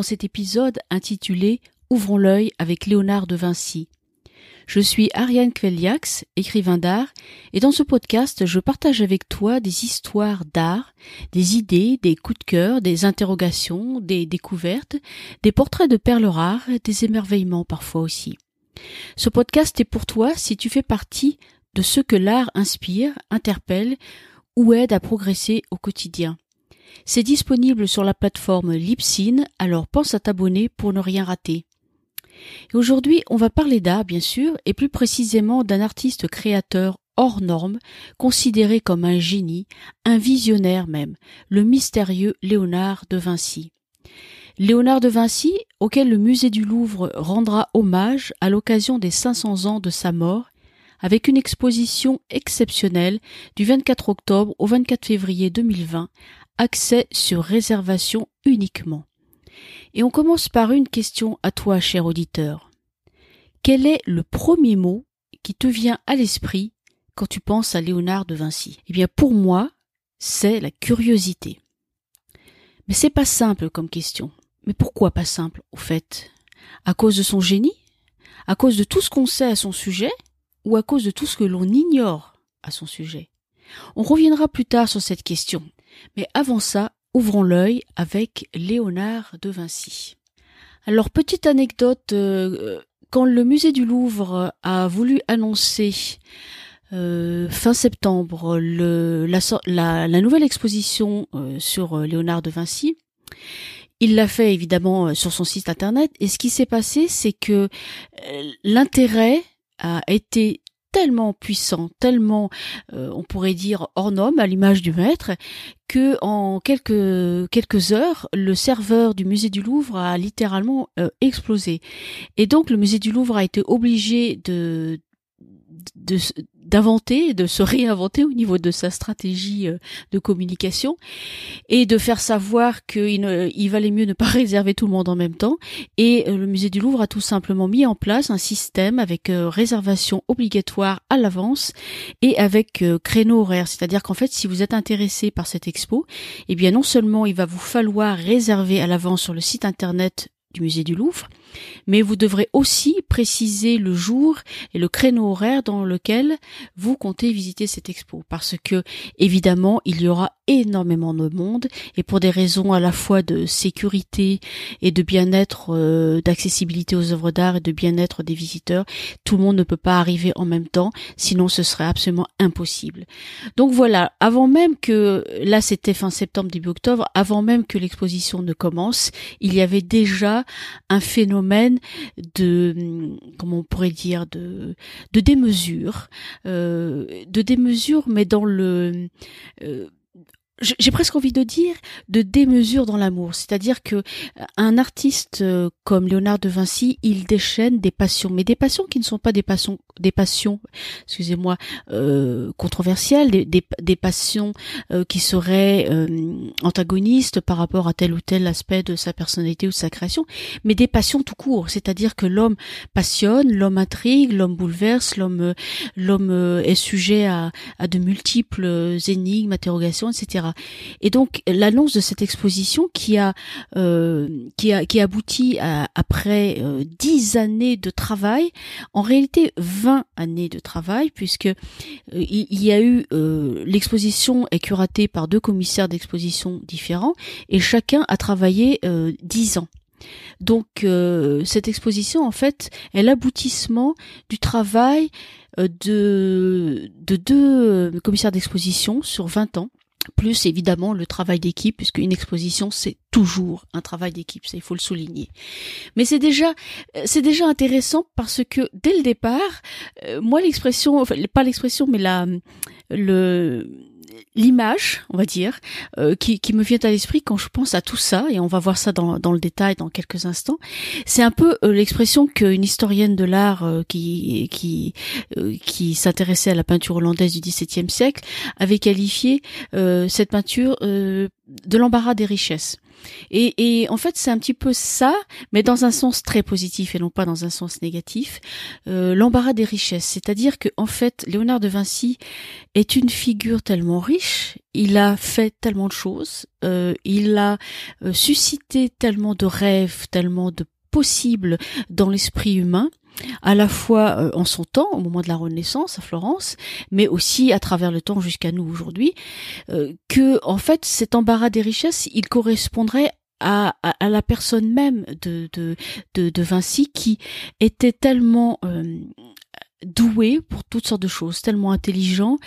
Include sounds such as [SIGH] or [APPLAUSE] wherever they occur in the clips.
dans cet épisode intitulé Ouvrons l'œil avec Léonard de Vinci. Je suis Ariane Kveliax, écrivain d'art, et dans ce podcast, je partage avec toi des histoires d'art, des idées, des coups de cœur, des interrogations, des découvertes, des portraits de perles rares, des émerveillements parfois aussi. Ce podcast est pour toi si tu fais partie de ce que l'art inspire, interpelle ou aide à progresser au quotidien. C'est disponible sur la plateforme Libsyn, alors pense à t'abonner pour ne rien rater. Et aujourd'hui, on va parler d'art, bien sûr, et plus précisément d'un artiste créateur hors norme, considéré comme un génie, un visionnaire même, le mystérieux Léonard de Vinci. Léonard de Vinci, auquel le musée du Louvre rendra hommage à l'occasion des 500 ans de sa mort, avec une exposition exceptionnelle du 24 octobre au 24 février 2020, accès sur réservation uniquement. Et on commence par une question à toi, cher auditeur. Quel est le premier mot qui te vient à l'esprit quand tu penses à Léonard de Vinci? Eh bien, pour moi, c'est la curiosité. Mais c'est pas simple comme question. Mais pourquoi pas simple, au fait? À cause de son génie? À cause de tout ce qu'on sait à son sujet? Ou à cause de tout ce que l'on ignore à son sujet? On reviendra plus tard sur cette question. Mais avant ça, ouvrons l'œil avec Léonard de Vinci. Alors, petite anecdote, euh, quand le musée du Louvre a voulu annoncer euh, fin septembre la, nouvelle exposition euh, sur Léonard de Vinci, il l'a fait évidemment sur son site internet et ce qui s'est passé c'est que l'intérêt a été tellement puissant, tellement, euh, on pourrait dire, hors norme, à l'image du maître, que en quelques quelques heures, le serveur du musée du Louvre a littéralement euh, explosé. Et donc, le musée du Louvre a été obligé de de, d'inventer, de se réinventer au niveau de sa stratégie euh, de communication et de faire savoir qu'il il valait mieux ne pas [LAUGHS] réserver tout le monde en même temps. Et euh, le musée du Louvre a tout simplement mis en place un système avec euh, réservation obligatoire à l'avance et avec créneau horaire. C'est-à-dire qu'en fait, si vous êtes intéressé par cette expo, eh bien non seulement il va vous falloir réserver à l'avance sur le site internet du musée du Louvre, mais vous devrez aussi préciser le jour et le créneau horaire dans lequel vous comptez visiter cette expo. Parce que évidemment il y aura énormément de monde et pour des raisons à la fois de sécurité et de bien-être euh, d'accessibilité aux œuvres d'art et de bien-être des visiteurs tout le monde ne peut pas arriver en même temps sinon ce serait absolument impossible. Donc voilà avant même que là c'était fin septembre début octobre avant même que l'exposition ne commence il y avait déjà un phénomène de comment on pourrait dire de de démesure euh, de démesure mais dans le euh, j'ai presque envie de dire de démesure dans l'amour, c'est-à-dire que euh, un artiste euh, comme Léonard de Vinci, il déchaîne des passions, mais des passions qui ne sont pas des passions, des passions, excusez-moi, euh, controversielles, des, des, passions euh, qui seraient antagonistes par rapport à tel ou tel aspect de sa personnalité ou de sa création, mais des passions tout court, c'est-à-dire que l'homme passionne, l'homme intrigue, l'homme bouleverse, l'homme l'homme est sujet à, à de multiples énigmes, interrogations, etc. Et donc l'annonce de cette exposition qui a euh, qui a qui aboutit à, après euh, dix années de travail, en réalité 20 années de travail puisque euh, il, y a eu l'exposition est curatée par deux commissaires d'exposition différents et chacun a travaillé dix ans. Donc cette exposition, en fait, est l'aboutissement du travail de, de deux commissaires d'exposition sur 20 ans plus évidemment le travail d'équipe, puisque une exposition c'est toujours un travail d'équipe, ça il faut le souligner. Mais c'est déjà c'est déjà intéressant parce que dès le départ, euh, moi l'expression, enfin pas l'expression, mais la le l'image, on va dire, euh, qui, me vient à l'esprit quand je pense à tout ça, et on va voir ça dans, dans le détail dans quelques instants, c'est un peu euh, l'expression qu'une historienne de l'art euh, qui, qui, qui s'intéressait à la peinture hollandaise du XVIIe siècle avait qualifié cette peinture de l'embarras des richesses. Et, et en fait, c'est un petit peu ça, mais dans un sens très positif et non pas dans un sens négatif. Euh, L'embarras des richesses, c'est-à-dire que en fait, Léonard de Vinci est une figure tellement riche. Il a fait tellement de choses. Euh, il a euh, suscité tellement de rêves, tellement de possibles dans l'esprit humain à la fois euh, en son temps, au moment de la Renaissance à Florence, mais aussi à travers le temps jusqu'à nous aujourd'hui, euh, que en fait cet embarras des richesses, il correspondrait à, à, la personne même de, de, de, Vinci qui était tellement euh, doué pour toutes sortes de choses, tellement intelligent,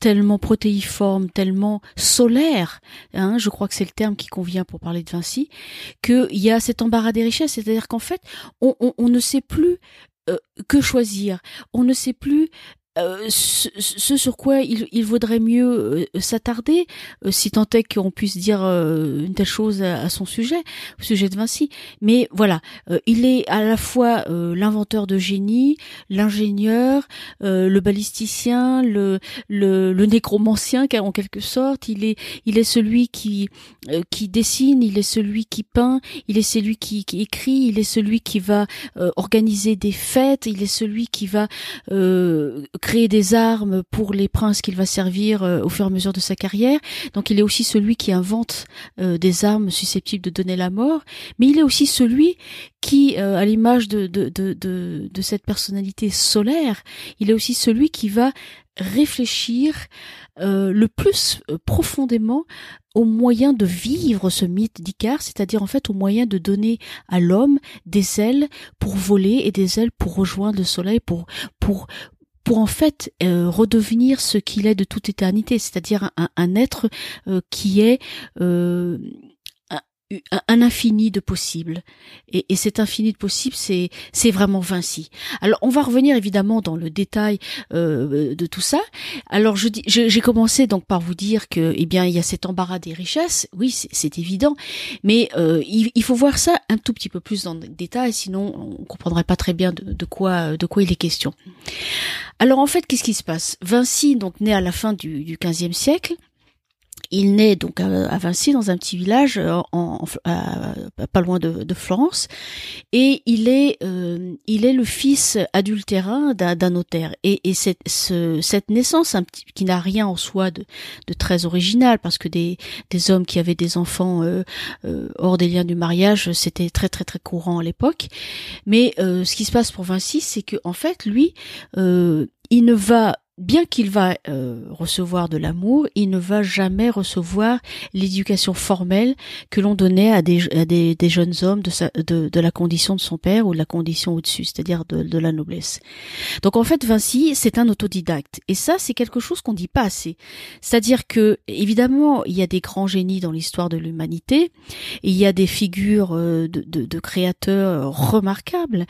tellement protéiforme, tellement solaire, hein, je crois que c'est le terme qui convient pour parler de Vinci, qu'il y a cet embarras des richesses, c'est-à-dire qu'en fait, on, ne sait plus euh, que choisir. On ne sait plus euh, ce, sur quoi il, il vaudrait mieux euh, s'attarder, euh, si tant est qu'on puisse dire une telle chose à, son sujet, au sujet de Vinci. Mais voilà, il est à la fois l'inventeur de génie, l'ingénieur, le balisticien, le, le, le nécromancien, en quelque sorte. Il est, il est celui qui, qui dessine, il est celui qui peint, il est celui qui, qui écrit, il est celui qui va organiser des fêtes, il est celui qui va créer des armes pour les princes qu'il va servir euh, au fur et à mesure de sa carrière. Donc il est aussi celui qui invente euh, des armes susceptibles de donner la mort, mais il est aussi celui qui, euh, à l'image de, de, de, de, cette personnalité solaire, il est aussi celui qui va réfléchir le plus profondément au moyen de vivre ce mythe d'Icare, c'est-à-dire en fait au moyen de donner à l'homme des ailes pour voler et des ailes pour rejoindre le soleil, pour pour pour en fait euh, redevenir ce qu'il est de toute éternité, c'est-à-dire un, être euh, qui est euh, un infini de possibles. Et, et, cet infini de possibles, c'est c'est vraiment Vinci. Alors, on va revenir évidemment dans le détail euh, de tout ça. Alors, je j'ai commencé donc par vous dire que, eh bien, il y a cet embarras des richesses. Oui, c'est évident, mais euh, il, faut voir ça un tout petit peu plus dans le détail, sinon on comprendrait pas très bien de, de quoi de quoi il est question. Alors, en fait, qu'est-ce qui se passe? Vinci, donc né à la fin du, du 15 siècle, il naît donc à, Vinci dans un petit village euh, en, pas loin de, Florence. Et il est euh, il est le fils adultérin d'un notaire. Et, et cette, cette naissance un petit, qui n'a rien en soi de, de, très original parce que des, des hommes qui avaient des enfants euh, hors des liens du mariage c'était très très très courant à l'époque. Mais ce qui se passe pour Vinci c'est que en fait lui il ne va bien qu'il va euh, recevoir de l'amour, il ne va jamais recevoir l'éducation formelle que l'on donnait à des, à des, des jeunes hommes de, sa, de, de, la condition de son père ou de la condition au-dessus, c'est-à-dire de, de, la noblesse. Donc en fait, Vinci, c'est un autodidacte. Et ça, c'est quelque chose qu'on dit pas assez. C'est-à-dire que, évidemment, il y a des grands génies dans l'histoire de l'humanité, il y a des figures euh, de, de, créateurs remarquables,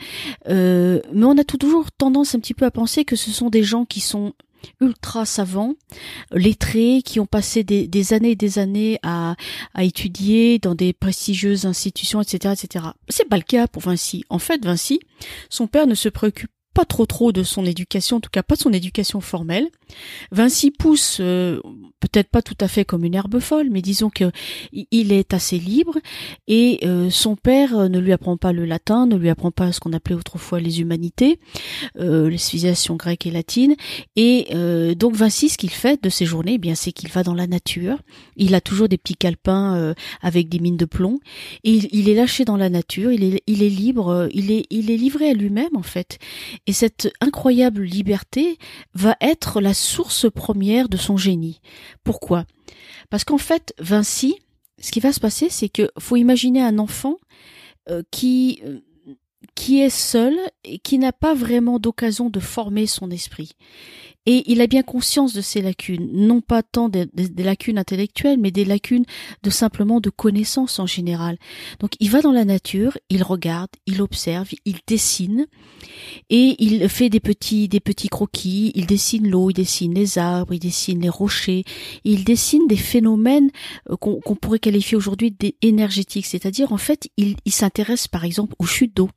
euh, mais on a toujours tendance un petit peu à penser que ce sont des gens qui sont ultra savants, lettrés, qui ont passé des, années et des années à, à, étudier dans des prestigieuses institutions, etc., etc. C'est pas le cas pour Vinci. En fait, Vinci, son père ne se préoccupe pas trop trop de son éducation, en tout cas pas de son éducation formelle. Vinci pousse, euh, peut-être pas tout à fait comme une herbe folle, mais disons que il est assez libre et euh, son père euh, ne lui apprend pas le latin, ne lui apprend pas ce qu'on appelait autrefois les humanités, les civilisations grecques et latines. Et donc Vinci, ce qu'il fait de ses journées, eh bien c'est qu'il va dans la nature. Il a toujours des petits calepins avec des mines de plomb et il, est lâché dans la nature. Il est, il est libre, il est, il est livré à lui-même en fait. Et cette incroyable liberté va être la source première de son génie. Pourquoi? Parce qu'en fait, Vinci, ce qui va se passer, c'est que faut imaginer un enfant euh, qui euh, qui est seul et qui n'a pas vraiment d'occasion de former son esprit. Et il a bien conscience de ces lacunes, non pas tant des, lacunes intellectuelles, mais des lacunes de simplement de connaissances en général. Donc il va dans la nature, il regarde, il observe, il dessine, et il fait des petits, des petits croquis, il dessine l'eau, il dessine les arbres, il dessine les rochers, il dessine des phénomènes euh, qu'on pourrait qualifier aujourd'hui d'énergétiques, c'est-à-dire en fait il, il s'intéresse par exemple aux chutes d'eau.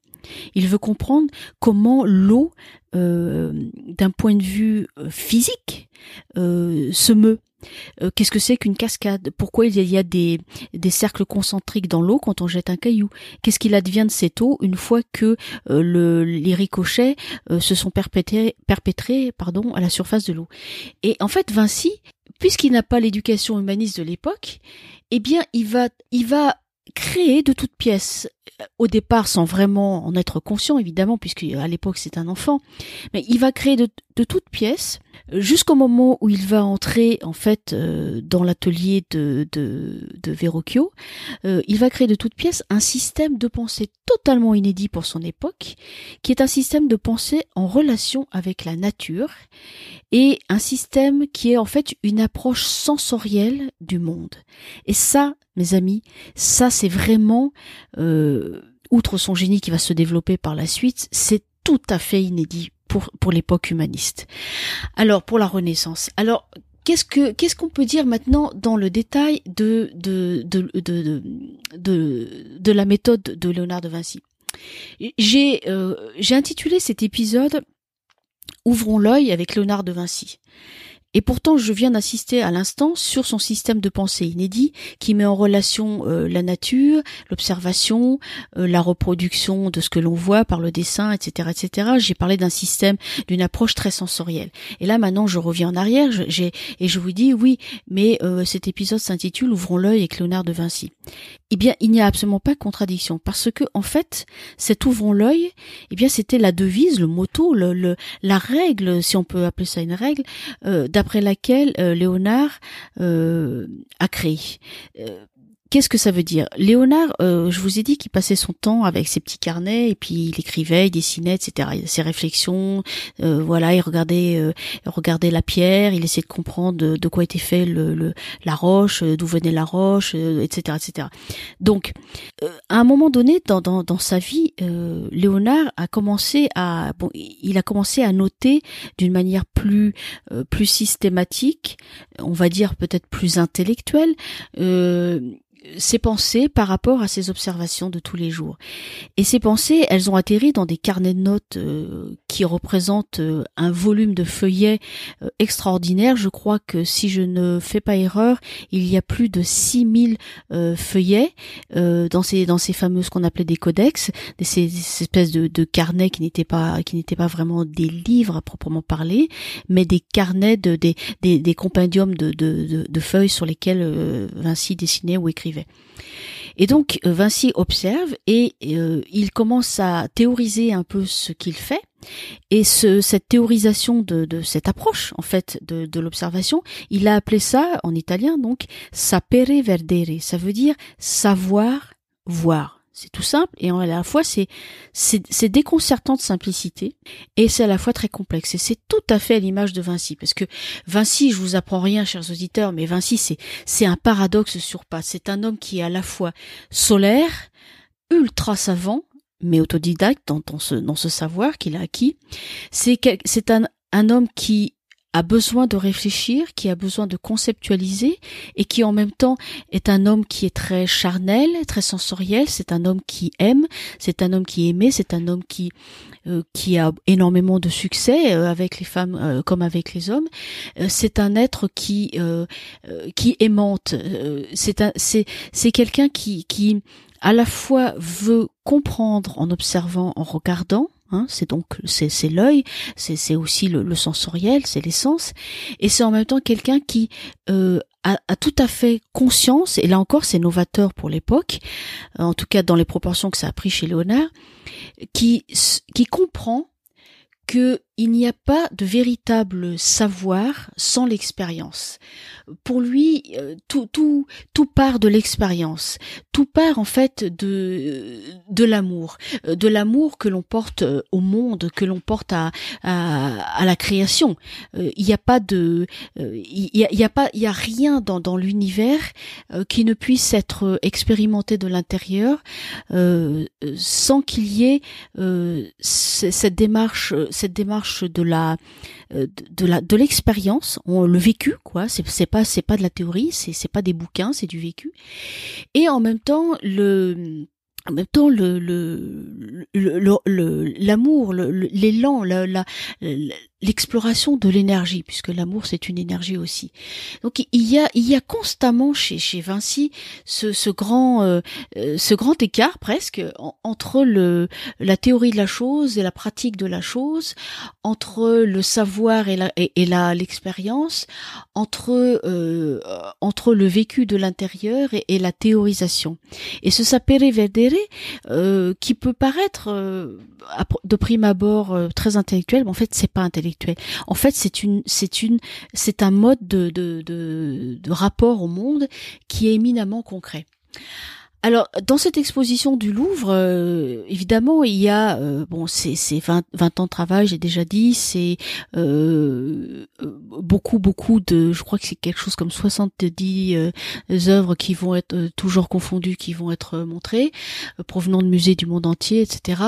Il veut comprendre comment l'eau, euh, d'un point de vue euh, physique, euh, se meut. Euh, qu'est-ce que c'est qu'une cascade? Pourquoi il y a des, des cercles concentriques dans l'eau quand on jette un caillou? Qu'est-ce qu'il advient de cette eau une fois que euh, le, les ricochets euh, se sont perpétrés, perpétrés pardon, à la surface de l'eau? Et en fait, Vinci, puisqu'il n'a pas l'éducation humaniste de l'époque, eh bien, il va, il va créer de toutes pièces au départ sans vraiment en être conscient évidemment puisque à l'époque c'est un enfant mais il va créer de, toutes pièces jusqu'au moment où il va entrer en fait euh, dans l'atelier de, de, de Verrocchio. Euh, il va créer de toutes pièces un système de pensée totalement inédit pour son époque qui est un système de pensée en relation avec la nature et un système qui est en fait une approche sensorielle du monde. Et ça mes amis ça c'est vraiment euh, outre son génie qui va se développer par la suite, c'est tout à fait inédit pour, pour l'époque humaniste. Alors, pour la Renaissance. Alors, qu'est-ce que qu'on peut dire maintenant dans le détail de, de, la méthode de Léonard de Vinci? J'ai euh, j'ai intitulé cet épisode Ouvrons l'œil avec Léonard de Vinci. Et pourtant, je viens d'assister à l'instant sur son système de pensée inédit qui met en relation euh, la nature, l'observation, euh, la reproduction de ce que l'on voit par le dessin, etc., etc. J'ai parlé d'un système, d'une approche très sensorielle. Et là, maintenant, je reviens en arrière, et je vous dis oui, mais euh, cet épisode s'intitule Ouvrons l'œil avec Léonard de Vinci. Eh bien, il n'y a absolument pas contradiction parce que en fait, cet ouvrons l'œil, eh bien, c'était la devise, le motto, la règle, si on peut appeler ça une règle, d'après laquelle euh, Léonard euh, a créé. Euh, Qu'est-ce que ça veut dire? Léonard, euh, je vous ai dit qu'il passait son temps avec ses petits carnets et puis il écrivait, il dessinait, etc. Ses réflexions, euh, voilà, il regardait, euh, regardait la pierre, il essayait de comprendre de, quoi était fait le, la roche, d'où venait la roche, etc., etc. Donc, à un moment donné dans, dans, dans sa vie, Léonard a commencé à, bon, il a commencé à noter d'une manière plus plus systématique, on va dire peut-être plus intellectuelle ses pensées par rapport à ses observations de tous les jours. Et ces pensées, elles ont atterri dans des carnets de notes euh, qui représentent euh, un volume de feuillets euh, extraordinaire. Je crois que si je ne fais pas erreur, il y a plus de 6000 feuillets dans ces dans ces fameux ce qu'on appelait des codex, ces, ces espèces de, de, carnets qui n'étaient pas qui n'étaient pas vraiment des livres à proprement parler, mais des carnets de des des, des compendiums de, de, de, feuilles sur lesquelles Vinci dessinait ou écrivait. Et donc euh, Vinci observe et euh, il commence à théoriser un peu ce qu'il fait. Et ce, cette théorisation de, cette approche en fait de, de l'observation, il a appelé ça en italien donc sapere verdere. Ça veut dire savoir voir. C'est tout simple et à la fois c'est c'est déconcertant de simplicité et c'est à la fois très complexe et c'est tout à fait à l'image de Vinci parce que Vinci, je vous apprends rien, chers auditeurs, mais Vinci c'est c'est un paradoxe sur. C'est un homme qui est à la fois solaire, ultra savant, mais autodidacte dans, dans ce dans ce savoir qu'il a acquis. C'est c'est un un homme qui a besoin de réfléchir, qui a besoin de conceptualiser et qui en même temps est un homme qui est très charnel, très sensoriel, c'est un homme qui aime, c'est un homme qui est aimé, c'est un homme qui euh, qui a énormément de succès euh, avec les femmes euh, comme avec les hommes. c'est un être qui qui aimante, c'est c'est c'est quelqu'un qui qui à la fois veut comprendre en observant, en regardant, Hein, c'est donc c'est l'œil, c'est aussi le, sensoriel, c'est l'essence, et c'est en même temps quelqu'un qui euh, a, a, tout à fait conscience, et là encore c'est novateur pour l'époque, en tout cas dans les proportions que ça a pris chez Léonard, qui qui comprend que il n'y a pas de véritable savoir sans l'expérience. Pour lui, euh, tout, part de l'expérience. Tout part en fait de, de l'amour, euh, de l'amour que l'on porte euh, au monde, que l'on porte à, à, la création. Il n'y a pas de, pas, il y a rien dans, dans l'univers qui ne puisse être expérimenté de l'intérieur sans qu'il y ait cette démarche, cette démarche de la euh, de la de l'expérience, le vécu quoi. C'est pas c'est pas de la théorie, c'est c'est pas des bouquins, c'est du vécu. Et en même temps le en même temps le le l'amour l'élan la, la, l'exploration de l'énergie, puisque l'amour c'est une énergie aussi. Donc il y a il y a constamment chez chez Vinci ce, ce grand euh, euh, ce grand écart presque entre le la théorie de la chose et la pratique de la chose, entre le savoir et la et, la l'expérience, entre euh, entre le vécu de l'intérieur et, la théorisation. Et ce sapere vedere euh, qui peut paraître de prime abord très intellectuel, mais en fait c'est pas intellectuel en fait, c'est une, c'est une, c'est un mode de, de, de, de rapport au monde qui est éminemment concret. Alors, dans cette exposition du Louvre, euh, évidemment, il y a euh, bon, c'est 20, 20, ans de travail, j'ai déjà dit, c'est euh, beaucoup, beaucoup de, je crois que c'est quelque chose comme 70 œuvres qui vont être toujours confondues, qui vont être montrées, provenant de musées du monde entier, etc.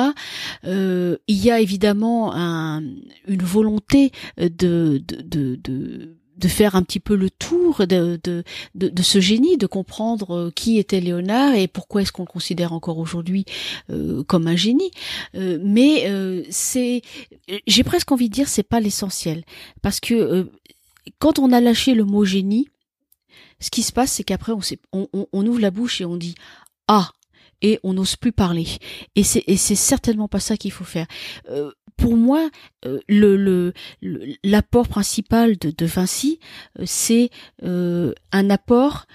il y a évidemment un, une volonté de, de, de, de de faire un petit peu le tour de, de, de, ce génie, de comprendre euh, qui était Léonard et pourquoi est-ce qu'on le considère encore aujourd'hui euh, comme un génie. Euh, mais c'est, j'ai presque envie de dire, c'est pas l'essentiel, parce que quand on a lâché le mot génie, ce qui se passe, c'est qu'après on, on, on ouvre la bouche et on dit ah et on n'ose plus parler. Et c'est et c'est certainement pas ça qu'il faut faire. Euh, pour moi, euh, le l'apport principal de, de Vinci, euh, c'est un apport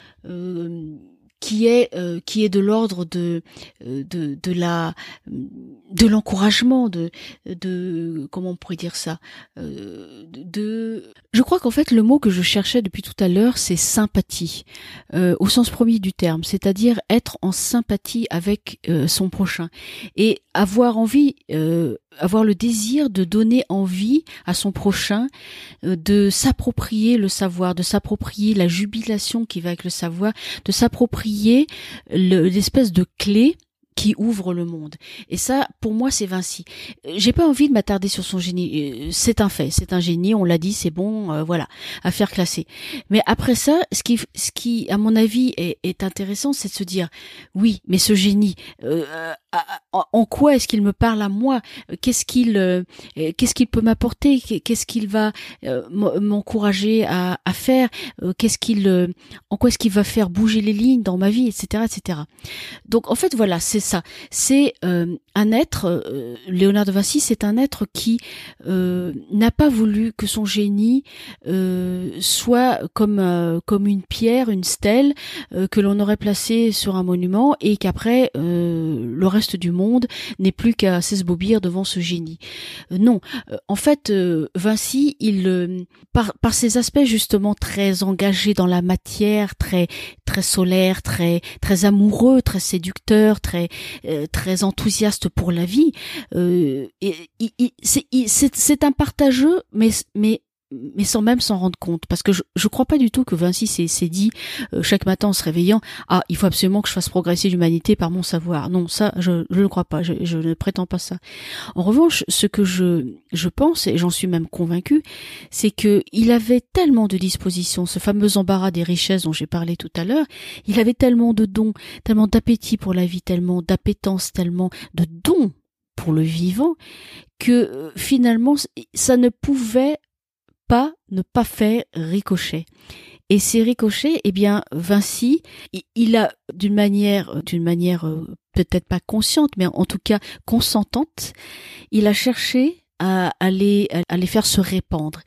qui est euh, qui est de l'ordre de, euh, de de la de l'encouragement de de comment on pourrait dire ça euh, de je crois qu'en fait le mot que je cherchais depuis tout à l'heure c'est sympathie au sens premier du terme c'est-à-dire être en sympathie avec son prochain et avoir envie avoir le désir de donner envie à son prochain de s'approprier le savoir de s'approprier la jubilation qui va avec le savoir de s'approprier l'espèce de clé qui ouvre le monde. Et ça, pour moi, c'est Vinci. J'ai pas envie de m'attarder sur son génie. Euh, c'est un fait, c'est un génie. On l'a dit, c'est bon, euh, voilà, à faire classer. Mais après ça, ce qui, ce qui, à mon avis, est, est intéressant, c'est de se dire, oui, mais ce génie, euh, en quoi est-ce qu'il me parle à moi? Qu'est-ce qu'il euh, qu'est-ce qu'il peut m'apporter? Qu'est-ce qu'il va euh, m'encourager à, à, faire? Euh, Qu'est-ce qu'il en quoi est-ce qu'il va faire bouger les lignes dans ma vie, etc., etc. Donc en fait voilà, c'est ça. C'est un être. Léonard de Vinci, c'est un être qui n'a pas voulu que son génie soit comme comme une pierre, une stèle que l'on aurait placée sur un monument et qu'après le reste du monde n'est plus qu'à s'esbobir devant ce génie. Euh, non, euh, en fait, euh, Vinci, il par, par ses aspects justement très engagés dans la matière, très très solaire, très très amoureux, très séducteur, très très enthousiaste pour la vie. c'est un partageux, mais mais mais sans même s'en rendre compte, parce que je ne crois pas du tout que Vinci s'est dit euh, chaque matin en se réveillant ah il faut absolument que je fasse progresser l'humanité par mon savoir. Non, ça je, je ne crois pas, je, je, ne prétends pas ça. En revanche, ce que je je pense et j'en suis même convaincu, c'est que il avait tellement de dispositions, ce fameux embarras des richesses dont j'ai parlé tout à l'heure, il avait tellement de dons, tellement d'appétit pour la vie, tellement d'appétence, tellement de dons pour le vivant que euh, finalement ça ne pouvait pas ne pas faire ricochet. Et ces ricochets, eh bien, Vinci, il a d'une manière, d'une manière euh, peut-être pas consciente, mais en tout cas consentante, il a cherché à aller à les faire se répandre.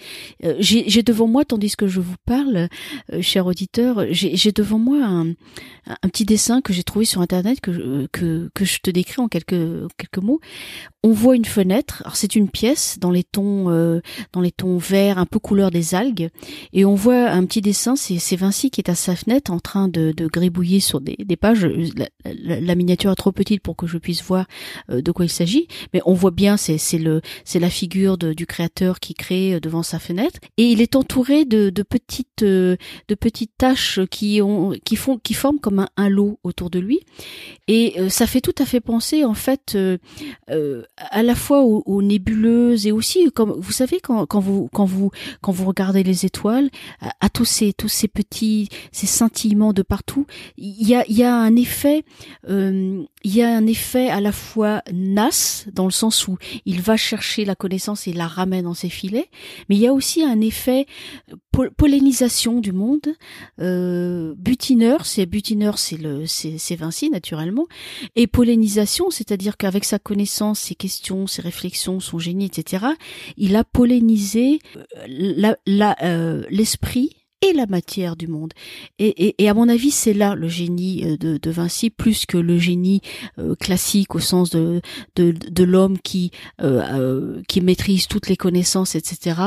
Euh, j'ai devant moi, tandis que je vous parle, euh, cher auditeur, j'ai devant moi un, un, petit dessin que j'ai trouvé sur internet que, que que je te décris en quelques quelques mots. On voit une fenêtre. Alors c'est une pièce dans les tons euh, dans les tons verts, un peu couleur des algues, et on voit un petit dessin. C'est Vinci qui est à sa fenêtre en train de, de gribouiller sur des, des pages. La, la, miniature est trop petite pour que je puisse voir de quoi il s'agit, mais on voit bien c'est le c'est la figure du créateur qui crée euh, devant sa fenêtre et il est entouré de, petites euh, de petites taches qui ont qui font qui forment comme un, lot autour de lui et euh, ça fait tout à fait penser en fait à la fois aux, nébuleuses et aussi comme vous savez quand, quand vous quand vous quand vous regardez les étoiles à, tous ces tous ces petits ces scintillements de partout il y a il y a un effet il y a un effet à la fois nas dans le sens où il va chercher la connaissance et la ramène dans ses filets, mais il y a aussi un effet pollinisation du monde, euh, butineur, c'est butineur, c'est le c'est Vinci naturellement, et pollinisation, c'est-à-dire qu'avec sa connaissance, ses questions, ses réflexions, son génie, etc., il a pollinisé euh, euh, l'esprit et la matière du monde. Et, et, à mon avis, c'est là le génie euh, de, de, Vinci, plus que le génie euh, classique au sens de, de, de l'homme qui, euh, qui maîtrise toutes les connaissances, etc.,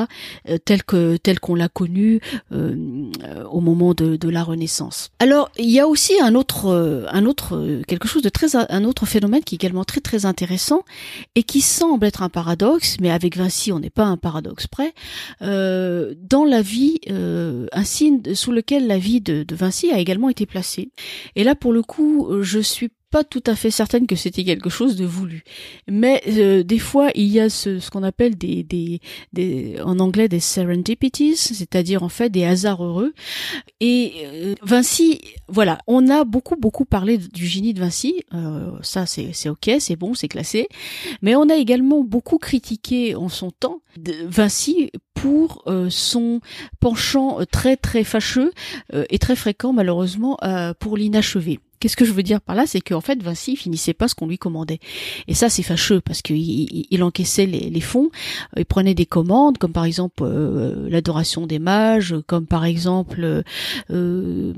tel que tel qu'on l'a connu au moment de, de la Renaissance. Alors, il y a aussi un autre, un autre, quelque chose de très, un autre phénomène qui est également très très intéressant et qui semble être un paradoxe, mais avec Vinci, on n'est pas un paradoxe près. dans la vie, sous lequel la vie de Vinci a également été placée. Et là, pour le coup, je suis pas tout à fait certaine que c'était quelque chose de voulu. Mais euh, des fois, il y a ce, ce qu'on appelle des, des, des, en anglais des serendipities, c'est-à-dire en fait des hasards heureux. Et euh, Vinci, voilà, on a beaucoup beaucoup parlé du génie de Vinci. Euh, ça, c'est ok, c'est bon, c'est classé. Mais on a également beaucoup critiqué en son temps Vinci pour son penchant très très fâcheux et très fréquent malheureusement pour l'inachevé. Qu'est-ce que je veux dire par là C'est qu'en fait, Vinci finissait pas ce qu'on lui commandait. Et ça, c'est fâcheux parce qu'il il, encaissait les, fonds, euh, il prenait des commandes, comme par exemple euh, l'adoration des mages, comme par exemple euh,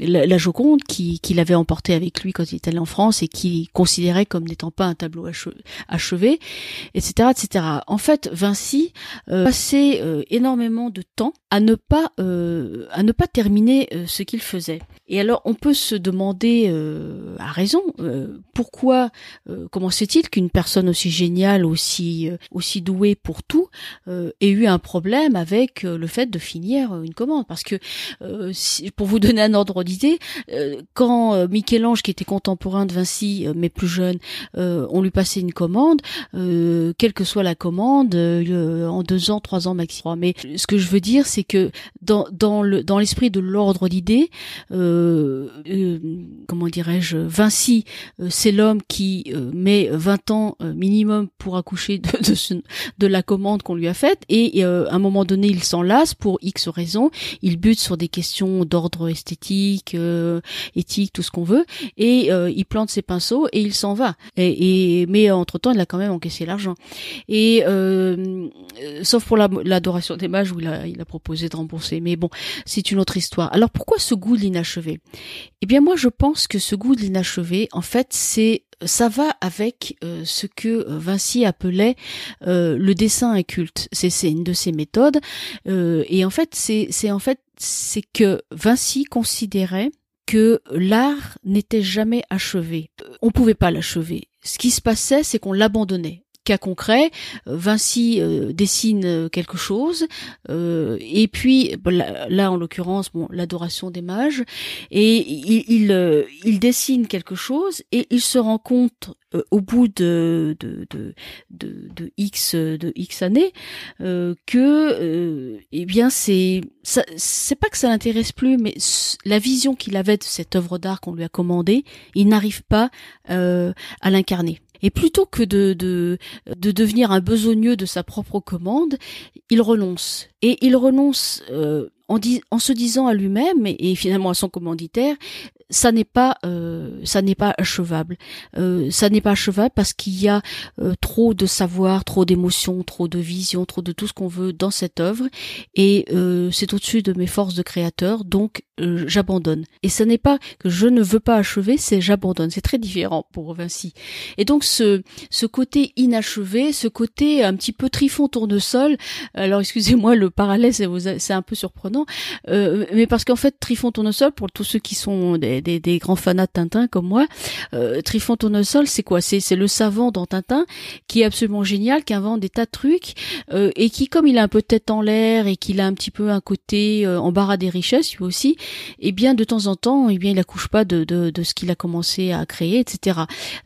la, Joconde qu'il avait emporté avec lui quand il était allé en France et qu'il considérait comme n'étant pas un tableau achevé, etc., etc. En fait, Vinci passait énormément de temps à ne pas à ne pas terminer ce qu'il faisait. Et alors, on peut se demander euh, a raison. Euh, pourquoi, euh, comment c'est-il qu'une personne aussi géniale, aussi aussi douée pour tout, ait eu un problème avec le fait de finir une commande? Parce que, pour vous donner un ordre d'idée, quand Michel-Ange, qui était contemporain de Vinci, mais plus jeune, on lui passait une commande, quelle que soit la commande, en deux ans, trois ans maximum. Mais ce que je veux dire, c'est que dans dans le dans l'esprit de l'ordre d'idées, comment dirais-je, Vinci, euh, c'est l'homme qui euh, met 20 ans euh, minimum pour accoucher de, de, la commande qu'on lui a faite, et à un moment donné, il s'en lasse pour X raisons, il bute sur des questions d'ordre esthétique, éthique, tout ce qu'on veut, et il plante ses pinceaux et il s'en va. Et, mais entre-temps, il a quand même encaissé l'argent. Et sauf pour l'adoration des mages où il a, il a proposé Mais bon, c'est une autre histoire. Alors pourquoi ce goût de l'inachevé? Eh bien moi, je pense que ce goût de l'inachevé, en fait, c'est ça va avec euh, ce que euh, Vinci appelait euh, le dessin inculte. C'est une de ses méthodes et en fait c'est c'est en fait c'est que Vinci considérait que l'art n'était jamais achevé. On pouvait pas l'achever. Ce qui se passait, c'est qu'on l'abandonnait cas concret, euh, Vinci euh, dessine euh, quelque chose, et puis là, en l'occurrence, l'adoration des mages, et il, il, il, dessine quelque chose et il se rend compte au bout de de, de, de, de x de x années que eh bien c'est c'est pas que ça l'intéresse plus, mais la vision qu'il avait de cette œuvre d'art qu'on lui a commandée, il n'arrive pas à l'incarner. Et plutôt que de, de, de devenir un besogneux de sa propre commande, il renonce. Et il renonce euh, en, en, se disant à lui-même et, finalement à son commanditaire, ça n'est pas euh, ça n'est pas achevable. Euh, ça n'est pas achevable parce qu'il y a euh, trop de savoir, trop d'émotions, trop de vision, trop de tout ce qu'on veut dans cette œuvre et euh, c'est au-dessus de mes forces de créateur, donc euh, j'abandonne. Et ce n'est pas que je ne veux pas achever, c'est j'abandonne. C'est très différent pour Vinci. Et donc ce ce côté inachevé, ce côté un petit peu trifon tournesol. Alors excusez-moi le parallèle, c'est un peu surprenant, mais parce qu'en fait trifon tournesol pour tous ceux qui sont des des, grands fanats de Tintin comme moi, euh, Trifon Tournesol, c'est quoi? C'est c'est le savant dans Tintin qui est absolument génial, qui invente des tas de trucs euh, et qui, comme il a un peu de tête en l'air et qu'il a un petit peu un côté euh, embarras des richesses lui aussi, eh bien de temps en temps, eh bien il accouche pas de, de, de ce qu'il a commencé à créer, etc.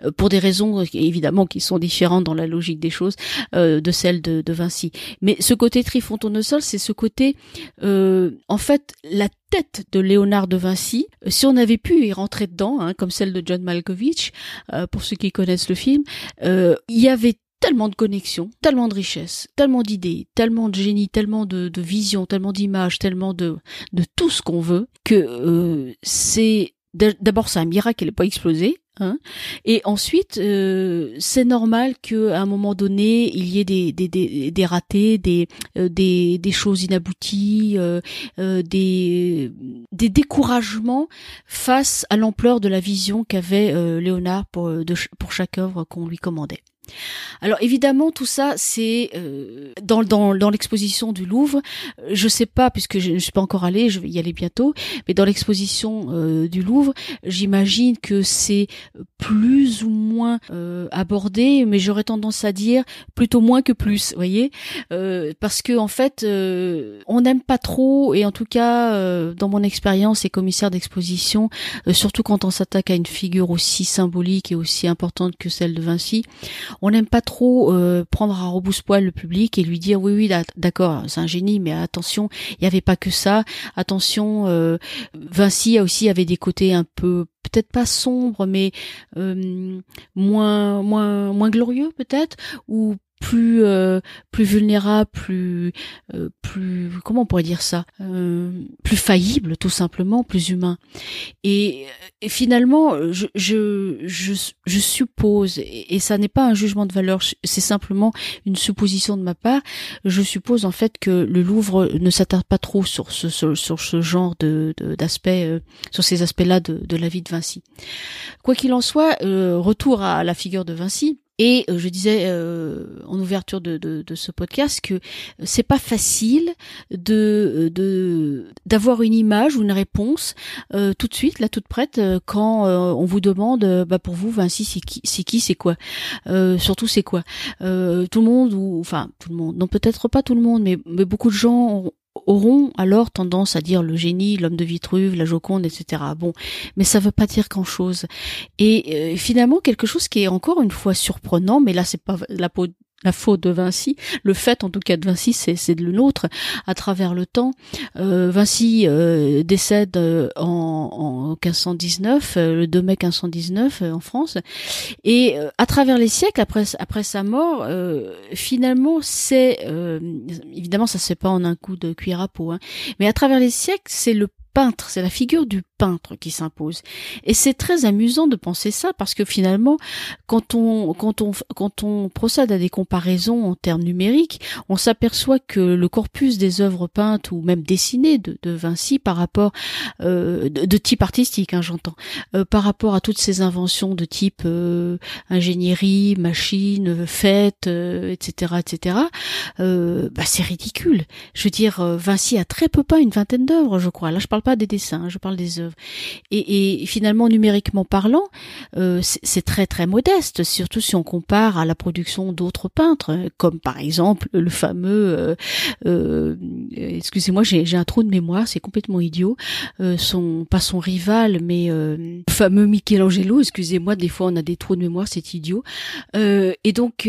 Euh, pour des raisons évidemment qui sont différentes dans la logique des choses euh, de celles de, de Vinci. Mais ce côté Trifon Tournesol, c'est ce côté, en fait, la tête de Léonard de Vinci. Si on avait avait pu y rentrer dedans, hein, comme celle de John Malkovich, pour ceux qui connaissent le film. il y avait tellement de connexions, tellement de richesses, tellement d'idées, tellement de génie, tellement de, de vision, tellement d'images, tellement de, de tout ce qu'on veut, que euh, c'est d'abord c'est un miracle qu'elle n'ait pas explosé. Hein, et ensuite, euh, c'est normal qu'à un moment donné, il y ait des, des, des, ratés, des, euh, des, des choses inabouties, euh, des, des découragements face à l'ampleur de la vision qu'avait Léonard pour, pour chaque œuvre qu'on lui commandait. Alors évidemment tout ça c'est euh, dans, dans, dans l'exposition du Louvre. Je sais pas puisque je ne suis pas encore allée, je vais y aller bientôt. Mais dans l'exposition euh, du Louvre, j'imagine que c'est plus ou moins euh, abordé, mais j'aurais tendance à dire plutôt moins que plus, voyez, parce que en fait on n'aime pas trop et en tout cas dans mon expérience et commissaire d'exposition, surtout quand on s'attaque à une figure aussi symbolique et aussi importante que celle de Vinci on n'aime pas trop euh, prendre à rebousse-poil le public et lui dire oui oui d'accord c'est un génie mais attention il n'y avait pas que ça. Attention euh, Vinci aussi avait des côtés un peu peut-être pas sombres mais euh, moins moins moins glorieux peut-être ou plus euh, plus vulnérable, plus euh, plus comment on pourrait dire ça, euh, plus faillible tout simplement, plus humain. Et, finalement, je je je, je suppose et, ça n'est pas un jugement de valeur, c'est simplement une supposition de ma part. Je suppose en fait que le Louvre ne s'attarde pas trop sur ce sur, ce genre de d'aspects, sur ces aspects-là de, de la vie de Vinci. Quoi qu'il en soit, retour à la figure de Vinci et euh, je disais euh, en ouverture de, de, de, ce podcast que c'est pas facile de de d'avoir une image ou une réponse euh, tout de suite, là toute prête, quand on vous demande, bah pour vous Vinci c'est qui, c'est qui, c'est quoi, surtout c'est quoi? tout le monde ou enfin tout le monde, non peut-être pas tout le monde, mais, mais beaucoup de gens auront alors tendance à dire le génie, l'homme de Vitruve, la Joconde, etc. Bon, mais ça veut pas dire grand-chose. Et euh, finalement, quelque chose qui est encore une fois surprenant, mais là c'est pas la peau la faute de Vinci, le fait en tout cas de Vinci, c'est le nôtre à travers le temps. Euh, Vinci euh, décède euh, en, en 1519, le 2 mai 1519 en France, et à travers les siècles après après sa mort, finalement c'est évidemment ça se fait pas en un coup de cuir à peau, hein, mais à travers les siècles c'est le peintre, c'est la figure du peintre qui s'impose. Et c'est très amusant de penser ça parce que finalement, quand on, quand on, quand on procède à des comparaisons en termes numériques, on s'aperçoit que le corpus des œuvres peintes ou même dessinées de, de Vinci par rapport, euh, de, type artistique, hein, j'entends, euh, par rapport à toutes ces inventions de type euh, ingénierie, machine, fête, etc., etc., bah, c'est ridicule. Je veux dire, Vinci a très peu peint une vingtaine d'œuvres, je crois. Là, je parle pas des dessins, hein, je parle des œuvres. Et, finalement, numériquement parlant, euh, c'est très très modeste, surtout si on compare à la production d'autres peintres, comme par exemple le fameux, euh, euh, excusez-moi, j'ai un trou de mémoire, c'est complètement idiot, son pas son rival, mais le fameux Michelangelo. Excusez-moi, des fois on a des trous de mémoire, c'est idiot. et donc,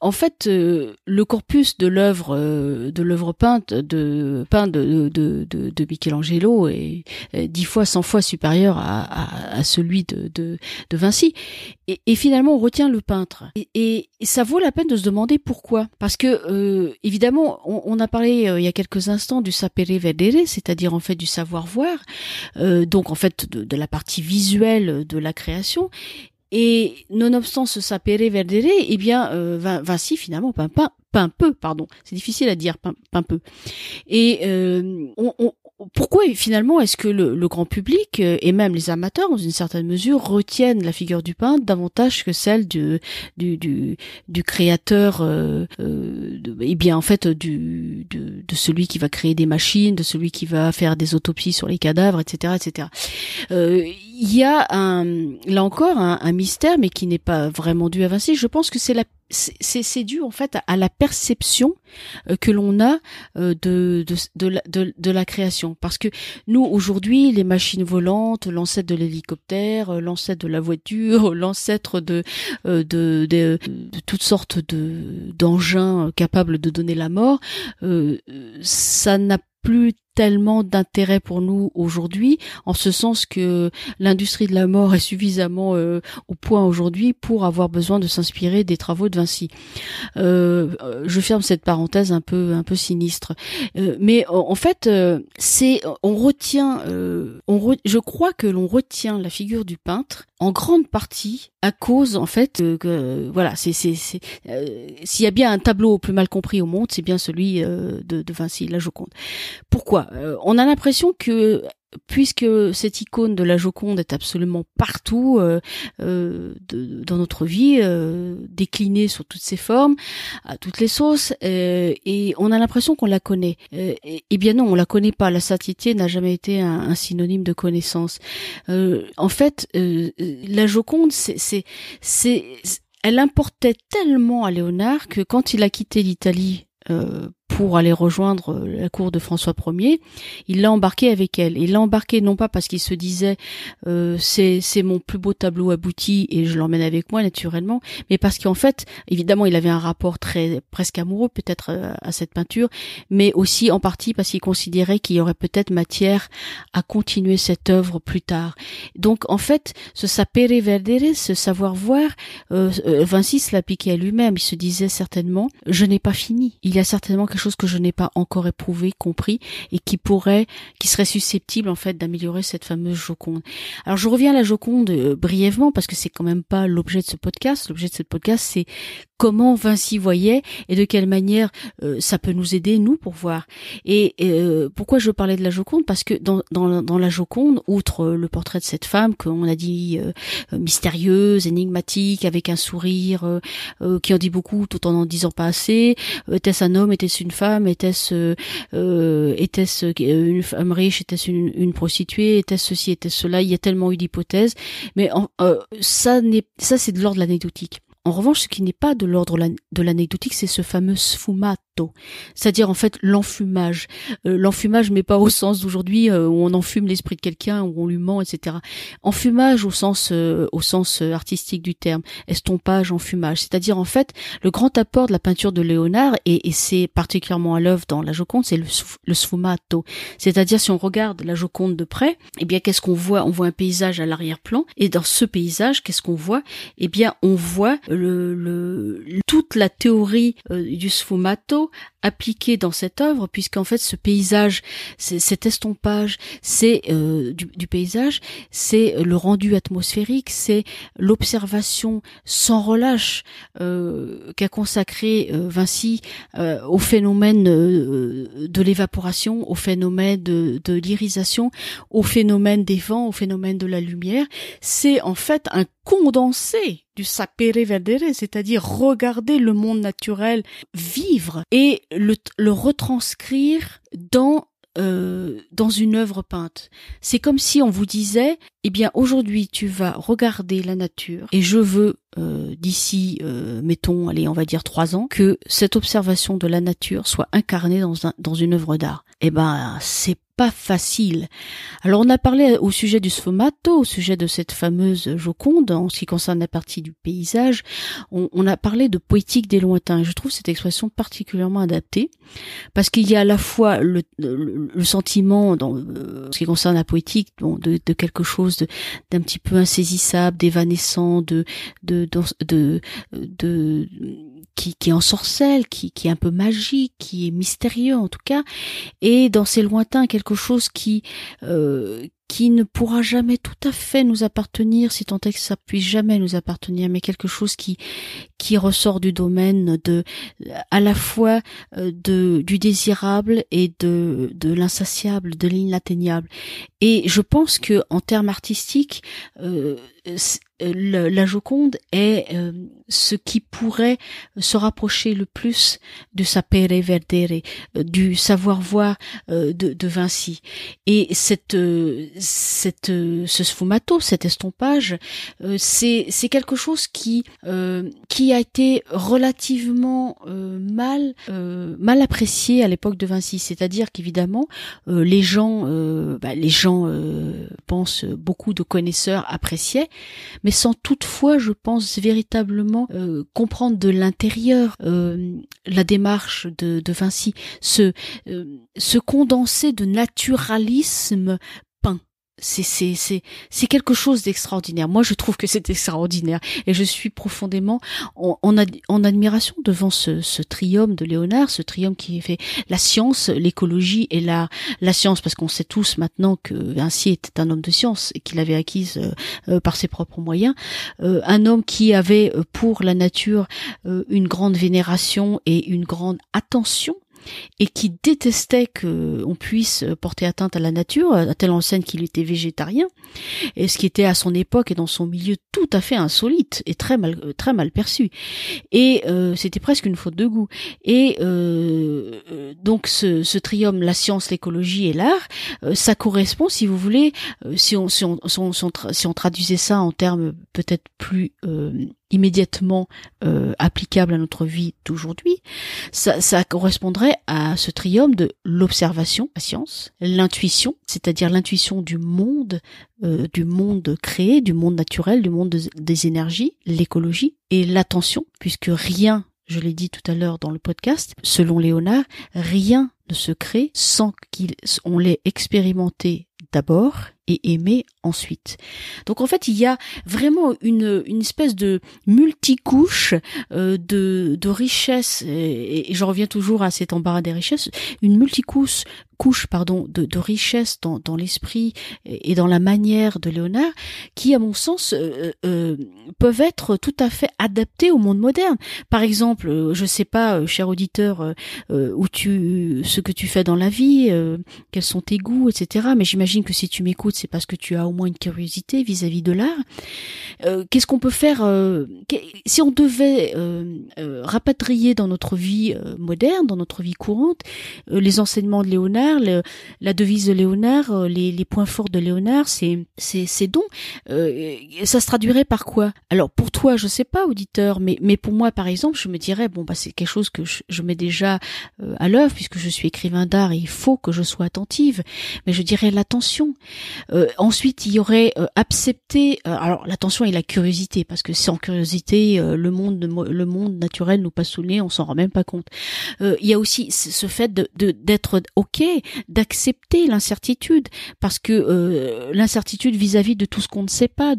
en fait, le corpus de l'œuvre de l'œuvre peinte de peint de, de, de, de Michelangelo dix fois, cent fois supérieur à, celui de, Vinci. Et, finalement, on retient le peintre. Et, ça vaut la peine de se demander pourquoi. Parce que, euh, évidemment, on, a parlé euh, il y a quelques instants du sapere vedere, c'est-à-dire en fait du savoir-voir, euh, donc en fait de, la partie visuelle de la création. Et nonobstant ce sapere vedere, eh bien, Vinci finalement peint, peint, peint peu, pardon. C'est difficile à dire, peint peu. Et on, pourquoi finalement est-ce que le, grand public euh, et même les amateurs dans une certaine mesure retiennent la figure du peintre davantage que celle du du, du, créateur euh, euh et bien en fait du de, de, celui qui va créer des machines de celui qui va faire des autopsies sur les cadavres etc etc euh, il y a un là encore un, un mystère mais qui n'est pas vraiment dû à Vinci. Je pense que c'est la c'est dû en fait à la perception que l'on a de, de, de, la, création. Parce que nous, aujourd'hui, les machines volantes, l'ancêtre de l'hélicoptère, l'ancêtre de la voiture, [LAUGHS] l'ancêtre de, de, toutes sortes de d'engins capables de donner la mort, ça n'a plus tellement d'intérêt pour nous aujourd'hui, en ce sens que l'industrie de la mort est suffisamment euh, au point aujourd'hui pour avoir besoin de s'inspirer des travaux de Vinci. Euh, euh je ferme cette parenthèse un peu un peu sinistre, euh, mais en fait c'est on retient, on je crois que l'on retient la figure du peintre en grande partie à cause en fait que voilà c'est c'est s'il y a bien un tableau plus mal compris au monde c'est bien celui de, de Vinci la Joconde pourquoi? Euh, on a l'impression que puisque cette icône de la Joconde est absolument partout euh, euh, dans notre vie, déclinée sur toutes ses formes, à toutes les sauces, et on a l'impression qu'on la connaît. Eh bien non, on la connaît pas. La satiété n'a jamais été un, synonyme de connaissance. en fait, la Joconde, c'est, elle importait tellement à Léonard que quand il a quitté l'Italie pour aller rejoindre euh, la cour de François Ier, il l'a embarqué avec elle. Il l'a embarqué non pas parce qu'il se disait euh, c'est c'est mon plus beau tableau abouti et je l'emmène avec moi naturellement, mais parce qu'en fait, évidemment, il avait un rapport très presque amoureux peut-être euh, à cette peinture, mais aussi en partie parce qu'il considérait qu'il y aurait peut-être matière à continuer cette œuvre plus tard. Donc en fait, ce sapere verdere, ce savoir voir, euh, Vinci se l'appliquait à lui-même. Il se disait certainement je n'ai pas fini. Il y a certainement quelque chose que je n'ai pas encore éprouvé, compris, et qui pourrait, qui serait susceptible en fait d'améliorer cette fameuse Joconde. Alors je reviens à la Joconde euh, brièvement parce que c'est quand même pas l'objet de ce podcast. L'objet de ce podcast c'est comment Vinci voyait et de quelle manière euh, ça peut nous aider nous pour voir. Et euh, pourquoi je parlais de la Joconde? Parce que dans, dans, dans, la Joconde, outre le portrait de cette femme qu'on a dit mystérieuse, énigmatique, avec un sourire qui en dit beaucoup tout en en disant pas assez, était-ce un homme, était-ce une femme Était-ce euh, était-ce une femme riche Était-ce une, prostituée Était-ce ceci Était-ce cela? Il y a tellement eu d'hypothèses, mais euh, ça n'est ça c'est de l'ordre de l'anecdotique. En revanche, ce qui n'est pas de l'ordre de l'anecdotique, c'est ce fameux sfumato, c'est-à-dire en fait l'enfumage. Euh, l'enfumage, mais pas au sens d'aujourd'hui euh, où on enfume l'esprit de quelqu'un, où on lui ment, etc. Enfumage au sens euh, au sens artistique du terme, estompage, enfumage, c'est-à-dire en fait le grand apport de la peinture de Léonard et, c'est particulièrement à l'œuvre dans la Joconde, c'est le, le sfumato, c'est-à-dire si on regarde la Joconde de près, eh bien qu'est-ce qu'on voit? On voit un paysage à l'arrière-plan et dans ce paysage, qu'est-ce qu'on voit? Eh bien on voit le, toute la théorie euh, du sfumato appliquée dans cette œuvre, puisqu'en fait ce paysage, cet estompage, c'est euh, du, paysage, c'est le rendu atmosphérique, c'est l'observation sans relâche euh, qu'a consacré Vinci au phénomène de l'évaporation, au phénomène de, de l'irisation, au phénomène des vents, au phénomène de la lumière. C'est en fait un condensé du sapere vedere, c'est-à-dire regarder le monde naturel vivre et le, le retranscrire dans euh, dans une œuvre peinte. C'est comme si on vous disait, eh bien aujourd'hui tu vas regarder la nature et je veux euh, d'ici, euh, mettons, allez, on va dire trois ans, que cette observation de la nature soit incarnée dans, un, dans une œuvre d'art. Eh ben, c'est pas facile. Alors on a parlé au sujet du sfumato, au sujet de cette fameuse Joconde, en ce qui concerne la partie du paysage, on, a parlé de poétique des lointains. Je trouve cette expression particulièrement adaptée, parce qu'il y a à la fois le, sentiment, dans euh, ce qui concerne la poétique, de quelque chose d'un petit peu insaisissable, d'évanescent, de, de, de, de qui, qui ensorcelle, qui, qui est un peu magique, qui est mystérieux en tout cas, et dans ces lointains quelque chose qui euh, qui ne pourra jamais tout à fait nous appartenir, si tant est que ça puisse jamais nous appartenir, mais quelque chose qui qui ressort du domaine de à la fois euh, de du désirable et de de l'insatiable, de l'inatteignable. Et je pense que en termes artistiques, euh, la Joconde est euh, ce qui pourrait se rapprocher le plus de sapere verdere, du savoir-voir de, de Vinci. Et cette cette, ce sfumato, cet estompage, c'est c'est quelque chose qui qui a été relativement mal mal apprécié à l'époque de Vinci. C'est-à-dire qu'évidemment les gens bah, les gens pensent beaucoup de connaisseurs appréciaient, mais sans toutefois, je pense véritablement comprendre de l'intérieur la démarche de, de Vinci, ce, euh, ce condensé de naturalisme. C'est, c'est, c'est, c'est quelque chose d'extraordinaire. Moi, je trouve que c'est extraordinaire. Et je suis profondément en, admiration devant ce, ce triome de Léonard, ce triome qui fait la science, l'écologie et la, la science, parce qu'on sait tous maintenant que Vinci était un homme de science et qu'il avait acquise euh, euh, par ses propres moyens. un homme qui avait pour la nature une grande vénération et une grande attention et qui détestait qu'on puisse porter atteinte à la nature, à telle enseigne qu'il était végétarien, et ce qui était à son époque et dans son milieu tout à fait insolite et très mal très mal perçu. Et euh, c'était presque une faute de goût. Et euh, euh, donc ce, ce la science, l'écologie et l'art, ça correspond, si vous voulez, on si on, si on, si on traduisait ça en termes peut-être plus immédiatement euh, applicable à notre vie d'aujourd'hui, ça, ça, correspondrait à ce triome de l'observation, la science, l'intuition, c'est-à-dire l'intuition du monde, euh, du monde créé, du monde naturel, du monde des énergies, l'écologie et l'attention, puisque rien je l'ai dit tout à l'heure dans le podcast, selon Léonard, rien ne se crée sans qu'on l'ait expérimenté d'abord et aimer ensuite. Donc en fait, il y a vraiment une, une espèce de multicouche euh, de, de richesse, et, et, je reviens toujours à cet embarras des richesses, une multicouche couche pardon de, de richesse dans, dans l'esprit et dans la manière de Léonard qui à mon sens euh, euh, peuvent être tout à fait adaptés au monde moderne par exemple euh, je sais pas cher auditeur où tu ce que tu fais dans la vie quels sont tes goûts etc mais j'imagine que si tu m'écoutes c'est parce que tu as au moins une curiosité vis-à-vis de l'art. Euh, qu'est-ce qu'on peut faire euh, si on devait euh, rapatrier dans notre vie moderne, dans notre vie courante, les enseignements de Léonard, la devise de Léonard, les, points forts de Léonard, c'est c'est dons. ça se traduirait par quoi? Alors pour toi, je sais pas, auditeur, mais mais pour moi, par exemple, je me dirais bon bah c'est quelque chose que je, je mets déjà à l'œuvre puisque je suis écrivain d'art il faut que je sois attentive. Mais je dirais l'attention. Euh, ensuite, il y aurait euh, accepté, euh, alors l'attention et la curiosité, parce que sans curiosité, le monde, le monde naturel nous passe sous le nez, on s'en rend même pas compte. il y a aussi ce fait de d'être ok, d'accepter l'incertitude, parce que l'incertitude vis-à-vis de tout ce qu'on ne sait pas,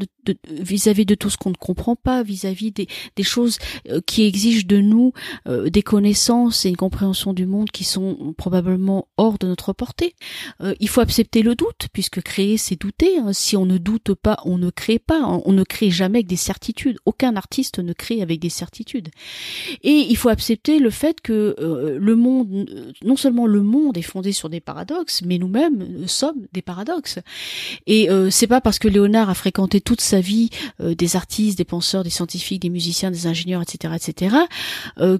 vis-à-vis de, tout ce qu'on ne comprend pas, vis-à-vis des, des, choses qui exigent de nous des connaissances et une compréhension du monde qui sont probablement hors de notre portée. il faut accepter le doute, puisque créer c'est douter. Hein. Si on ne doute pas, on ne crée pas. On ne crée jamais avec des certitudes. Aucun artiste ne crée avec des certitudes. Et il faut accepter le fait que euh, le monde, non seulement le monde est fondé sur des paradoxes, mais nous-mêmes sommes des paradoxes. Et euh, c'est pas parce que Léonard a fréquenté toute sa vie euh, des artistes, des penseurs, des scientifiques, des musiciens, des ingénieurs, etc., etc.,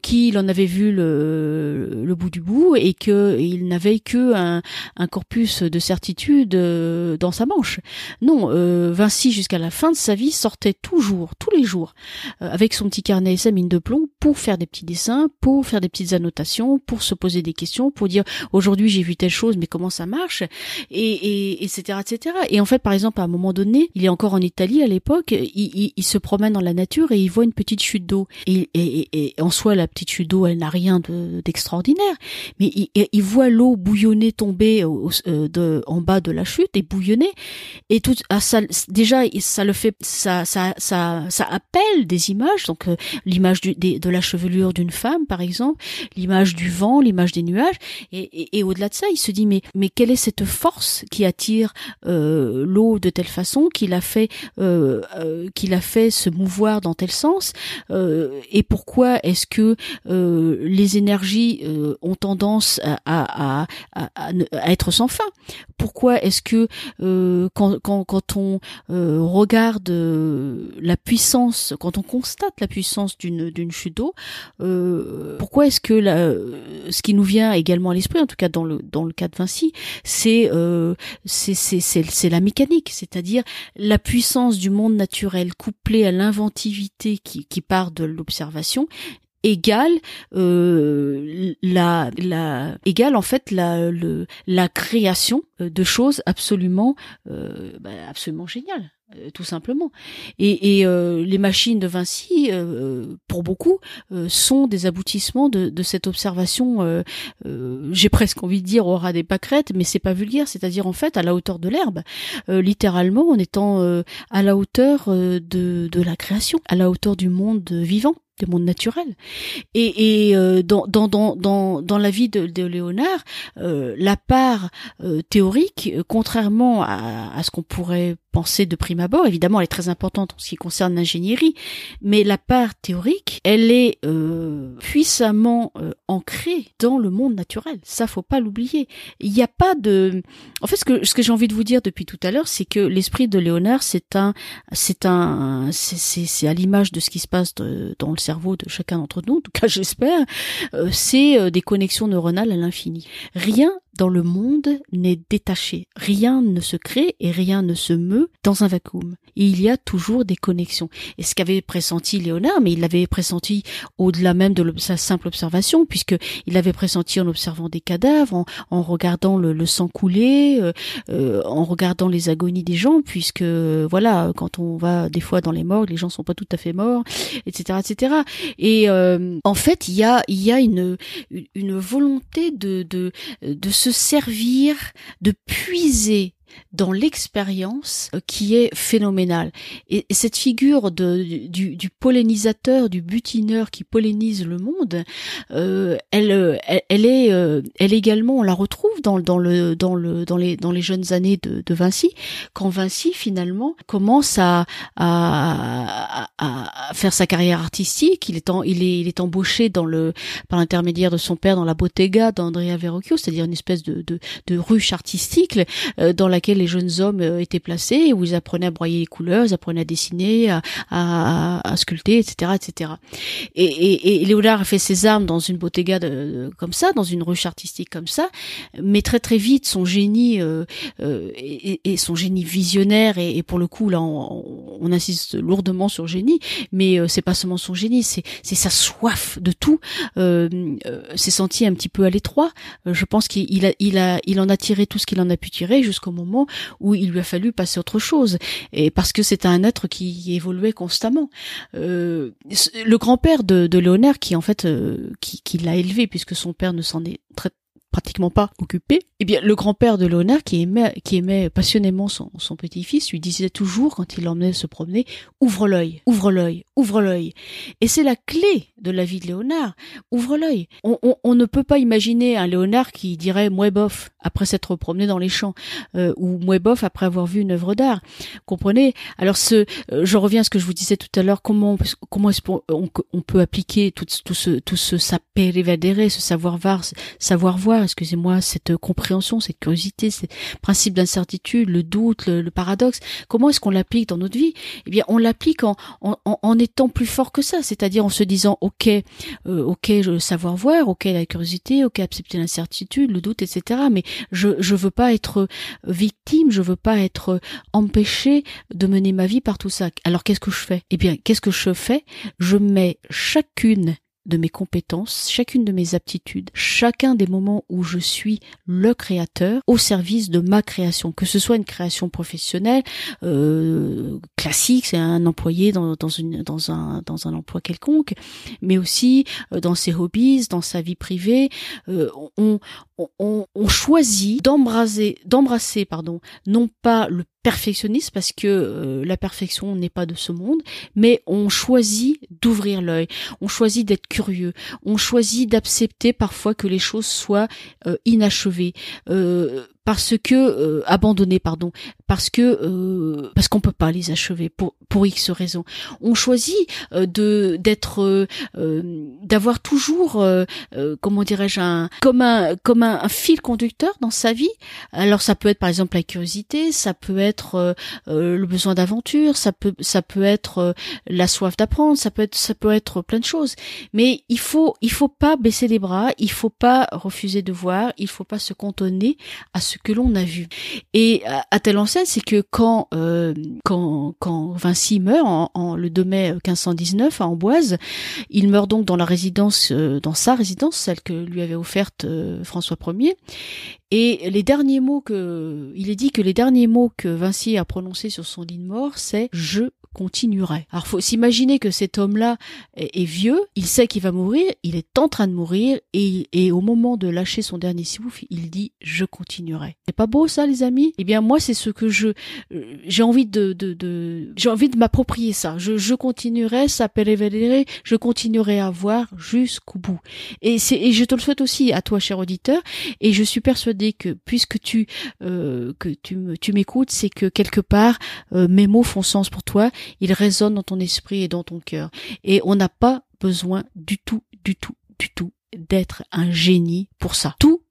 qu'il en avait vu le, bout du bout et qu'il n'avait que un, corpus de certitudes dans sa manche. Non, euh, Vinci jusqu'à la fin de sa vie sortait toujours, tous les jours, euh, avec son petit carnet et sa mine de plomb pour faire des petits dessins, pour faire des petites annotations, pour se poser des questions, pour dire aujourd'hui j'ai vu telle chose, mais comment ça marche, et, et etc etc. Et en fait, par exemple, à un moment donné, il est encore en Italie à l'époque, il, il, se promène dans la nature et il voit une petite chute d'eau. Et, et, et, en soi, la petite chute d'eau, elle n'a rien d'extraordinaire, mais il, il voit l'eau bouillonner tomber euh, de, en bas de la chute et bouillonner et tout ah, ça déjà ça le fait ça ça ça appelle des images. Donc euh, l'image de la chevelure d'une femme par exemple l'image du vent l'image des nuages. Et, au-delà de ça il se dit mais mais quelle est cette force qui attire euh, l'eau de telle façon qu'il a fait euh, euh qu'il a fait se mouvoir dans tel sens et pourquoi est-ce que les énergies ont tendance à, à, à, être sans fin? Pourquoi est-ce que quand, quand, quand on regarde la puissance, quand on constate la puissance d'une d'une chute d'eau, pourquoi est-ce que la, ce qui nous vient également à l'esprit, en tout cas dans le dans le cas de Vinci, c'est c'est c'est la mécanique, c'est-à-dire la puissance du monde naturel couplée à l'inventivité qui, qui part de l'observation égale euh, la, la égale en fait la, le, la création euh, de choses absolument euh, bah, absolument géniales euh, tout simplement. Et, et euh, les machines de Vinci, pour beaucoup, sont des aboutissements de, de cette observation. J'ai presque envie de dire au ras des pâquerettes, mais c'est pas vulgaire, c'est-à-dire en fait à la hauteur de l'herbe, littéralement en étant à la hauteur de, de la création, à la hauteur du monde vivant du monde naturel. Et, et dans, dans, dans, dans, dans la vie de, de Léonard, la part théorique, contrairement à, à ce qu'on pourrait pensée de prime abord. Évidemment, elle est très importante en ce qui concerne l'ingénierie, mais la part théorique, elle est euh, puissamment euh, ancrée dans le monde naturel. Ça, faut pas l'oublier. Il n'y a pas de. En fait, ce que ce que j'ai envie de vous dire depuis tout à l'heure, c'est que l'esprit de Léonard, c'est un, c'est un, c'est à l'image de ce qui se passe dans le cerveau de chacun d'entre nous. En tout cas, [LAUGHS] j'espère. Euh, c'est des connexions neuronales à l'infini. Rien dans le monde n'est détaché. Rien ne se crée et rien ne se meut dans un vacuum. il y a toujours des connexions. Et ce qu'avait pressenti Léonard, mais il l'avait pressenti au-delà même de sa simple observation, puisque il l'avait pressenti en observant des cadavres, en, regardant le, sang couler, euh, euh, en regardant les agonies des gens, puisque voilà, quand on va des fois dans les morts, les gens sont pas tout à fait morts, etc., etc. Et euh, en fait, il y a y a une une volonté de de de se servir, de puiser dans l'expérience euh, qui est phénoménale. Et, cette figure de, du, du, pollinisateur, du butineur qui pollinise le monde, euh, elle, euh, elle, est, euh, elle également, on la retrouve dans, dans le, dans le, dans les, dans les jeunes années de, de Vinci, quand Vinci finalement commence à, à, à, faire sa carrière artistique. Il est, en, il est, il est embauché dans le, par l'intermédiaire de son père dans la bottega d'Andrea Verrocchio, c'est-à-dire une espèce de, de, de ruche artistique dans laquelle les jeunes hommes euh, étaient placés, où ils apprenaient à broyer les couleurs, ils apprenaient à dessiner, à, sculpter, etc., etc. Et, et, et, Léonard a fait ses armes dans une bottega de, comme ça, dans une ruche artistique comme ça, mais très très vite son génie euh, euh, et, et, son génie visionnaire et, pour le coup là on, on, insiste lourdement sur génie, mais euh, c'est pas seulement son génie, c'est sa soif de tout. Euh, s'est senti un petit peu à l'étroit. je pense qu'il a il a il en a tiré tout ce qu'il en a pu tirer jusqu'au moment où il lui a fallu passer autre chose, et parce que c'est un être qui évoluait constamment. Euh, le grand-père de, de Léonard, qui en fait, euh, qui, qui l'a élevé, puisque son père ne s'en est très pratiquement pas occupé, eh bien le grand-père de Léonard, qui aimait, passionnément son, petit-fils, lui disait toujours quand il l'emmenait se promener, ouvre l'œil, ouvre l'œil, ouvre l'œil. Et c'est la clé de la vie de Léonard. Ouvre l'œil. On, on, on, ne peut pas imaginer un Léonard qui dirait bof après s'être promené dans les champs euh, ou bof après avoir vu une œuvre d'art. Comprenez? Alors euh, je reviens à ce que je vous disais tout à l'heure. Comment comment est-ce qu'on on, peut appliquer tout, tout ce tout ce sapere ce savoir voir, savoir voir excusez-moi, cette compréhension, cette curiosité, ces principes d'incertitude, le doute, le, paradoxe, comment est-ce qu'on l'applique dans notre vie? Eh bien, on l'applique en, en, étant plus fort que ça, c'est-à-dire en se disant, ok, euh, ok, le savoir voir, ok, la curiosité, ok, accepter l'incertitude, le doute, etc. Mais je je veux pas être victime, je veux pas être empêché de mener ma vie par tout ça. Alors qu'est-ce que je fais? Eh bien, qu'est-ce que je fais? Je mets chacune de mes compétences, chacune de mes aptitudes, chacun des moments où je suis le créateur au service de ma création, que ce soit une création professionnelle euh, classique, c'est un employé dans, dans, une, dans, un, dans un emploi quelconque, mais aussi euh, dans ses hobbies, dans sa vie privée, euh, on, on, on choisit d'embrasser, d'embrasser pardon, non pas le perfectionniste parce que euh, la perfection n'est pas de ce monde, mais on choisit d'ouvrir l'œil, on choisit d'être curieux, on choisit d'accepter parfois que les choses soient euh, inachevées. Euh, parce que euh, abandonnés pardon parce que euh, parce qu'on peut pas les achever pour pour X raisons. On choisit euh, de d'être d'avoir toujours comment dirais-je un comme un comme un, fil conducteur dans sa vie. Alors ça peut être par exemple la curiosité, ça peut être le besoin d'aventure, ça peut ça peut être la soif d'apprendre, ça peut être ça peut être plein de choses. Mais il faut il faut pas baisser les bras, il faut pas refuser de voir, il faut pas se cantonner à ce que l'on a vu. Et à, telle enseigne, c'est que quand, euh, quand, quand Vinci meurt en, le 2 mai 1519 à Amboise, il meurt donc dans la résidence, euh, dans sa résidence, celle que lui avait offerte euh, François Ier. Et les derniers mots que, il est dit que les derniers mots que Vinci a prononcés sur son lit de mort, c'est je continuerait. Alors faut s'imaginer que cet homme-là est, vieux, il sait qu'il va mourir, il est en train de mourir et, et au moment de lâcher son dernier souffle, il dit je continuerai. C'est pas beau ça les amis? Eh bien moi c'est ce que je euh, j'ai envie de, de, de j'ai envie de m'approprier ça. Je, je continuerai, ça je continuerai à voir jusqu'au bout. Et c'est et je te le souhaite aussi à toi cher auditeur et je suis persuadée que puisque tu euh, que tu tu m'écoutes, c'est que quelque part euh, mes mots font sens pour toi il résonne dans ton esprit et dans ton cœur. Et on n'a pas besoin du tout, du tout, du tout d'être un génie pour ça. Tout,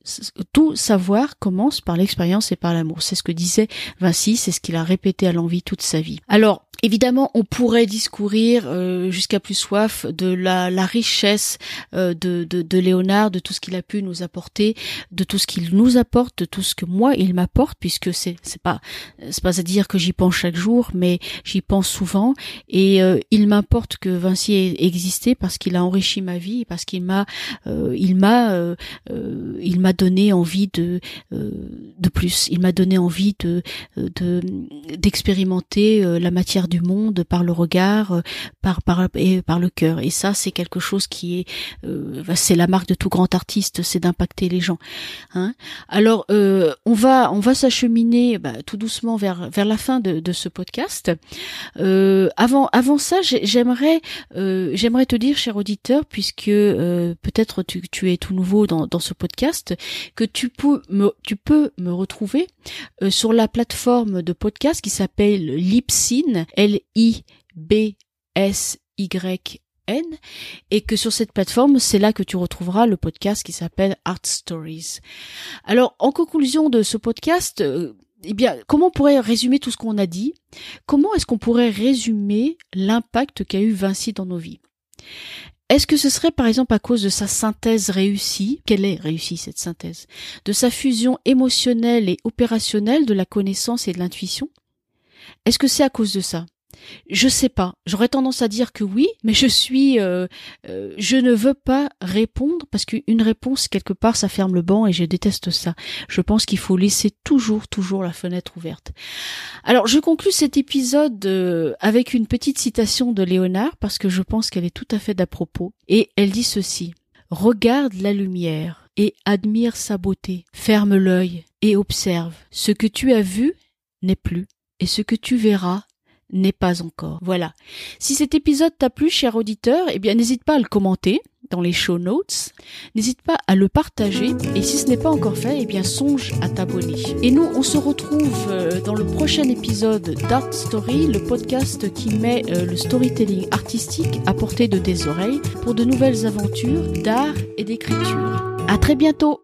tout savoir commence par l'expérience et par l'amour. C'est ce que disait Vinci, c'est ce qu'il a répété à l'envie toute sa vie. Alors, Évidemment, on pourrait discourir euh, jusqu'à plus soif de la, la richesse euh, de, de, de, Léonard, de tout ce qu'il a pu nous apporter, de tout ce qu'il nous apporte, de tout ce que moi il m'apporte, puisque c'est c'est pas c'est pas à dire que j'y pense chaque jour, mais j'y pense souvent. Et euh, il m'importe que Vinci ait existé parce qu'il a enrichi ma vie, parce qu'il m'a il m'a il m'a donné envie de de plus, il m'a donné envie de de d'expérimenter la matière du monde par le regard, euh, par par et par le cœur. Et ça, c'est quelque chose qui est, euh, bah, c'est la marque de tout grand artiste, c'est d'impacter les gens. Hein Alors, euh, on va on va s'acheminer bah, tout doucement vers vers la fin de, de ce podcast. avant avant ça, j'aimerais j'aimerais te dire, cher auditeur, puisque peut-être tu, tu es tout nouveau dans, dans ce podcast, que tu peux me tu peux me retrouver sur la plateforme de podcast qui s'appelle Lipsyn, L-I-B-S-Y-N et que sur cette plateforme, c'est là que tu retrouveras le podcast qui s'appelle Art Stories. Alors, en conclusion de ce podcast, euh, eh bien, comment on pourrait résumer tout ce qu'on a dit? Comment est-ce qu'on pourrait résumer l'impact qu'a eu Vinci dans nos vies? Est-ce que ce serait par exemple à cause de sa synthèse réussie? Quelle est réussie cette synthèse? De sa fusion émotionnelle et opérationnelle de la connaissance et de l'intuition? Est-ce que c'est à cause de ça? Je sais pas. J'aurais tendance à dire que oui, mais je suis, euh, euh, je ne veux pas répondre parce qu'une réponse quelque part ça ferme le banc et je déteste ça. Je pense qu'il faut laisser toujours, toujours la fenêtre ouverte. Alors je conclus cet épisode euh, avec une petite citation de Léonard parce que je pense qu'elle est tout à fait d'à propos et elle dit ceci Regarde la lumière et admire sa beauté. Ferme l'œil et observe. Ce que tu as vu n'est plus et ce que tu verras n'est pas encore. Voilà. Si cet épisode t'a plu, cher auditeur, eh bien n'hésite pas à le commenter dans les show notes. N'hésite pas à le partager et si ce n'est pas encore fait, eh bien songe à t'abonner. Et nous, on se retrouve euh, dans le prochain épisode d'Art Story, le podcast qui met euh, le storytelling artistique à portée de tes oreilles pour de nouvelles aventures d'art et d'écriture. À très bientôt!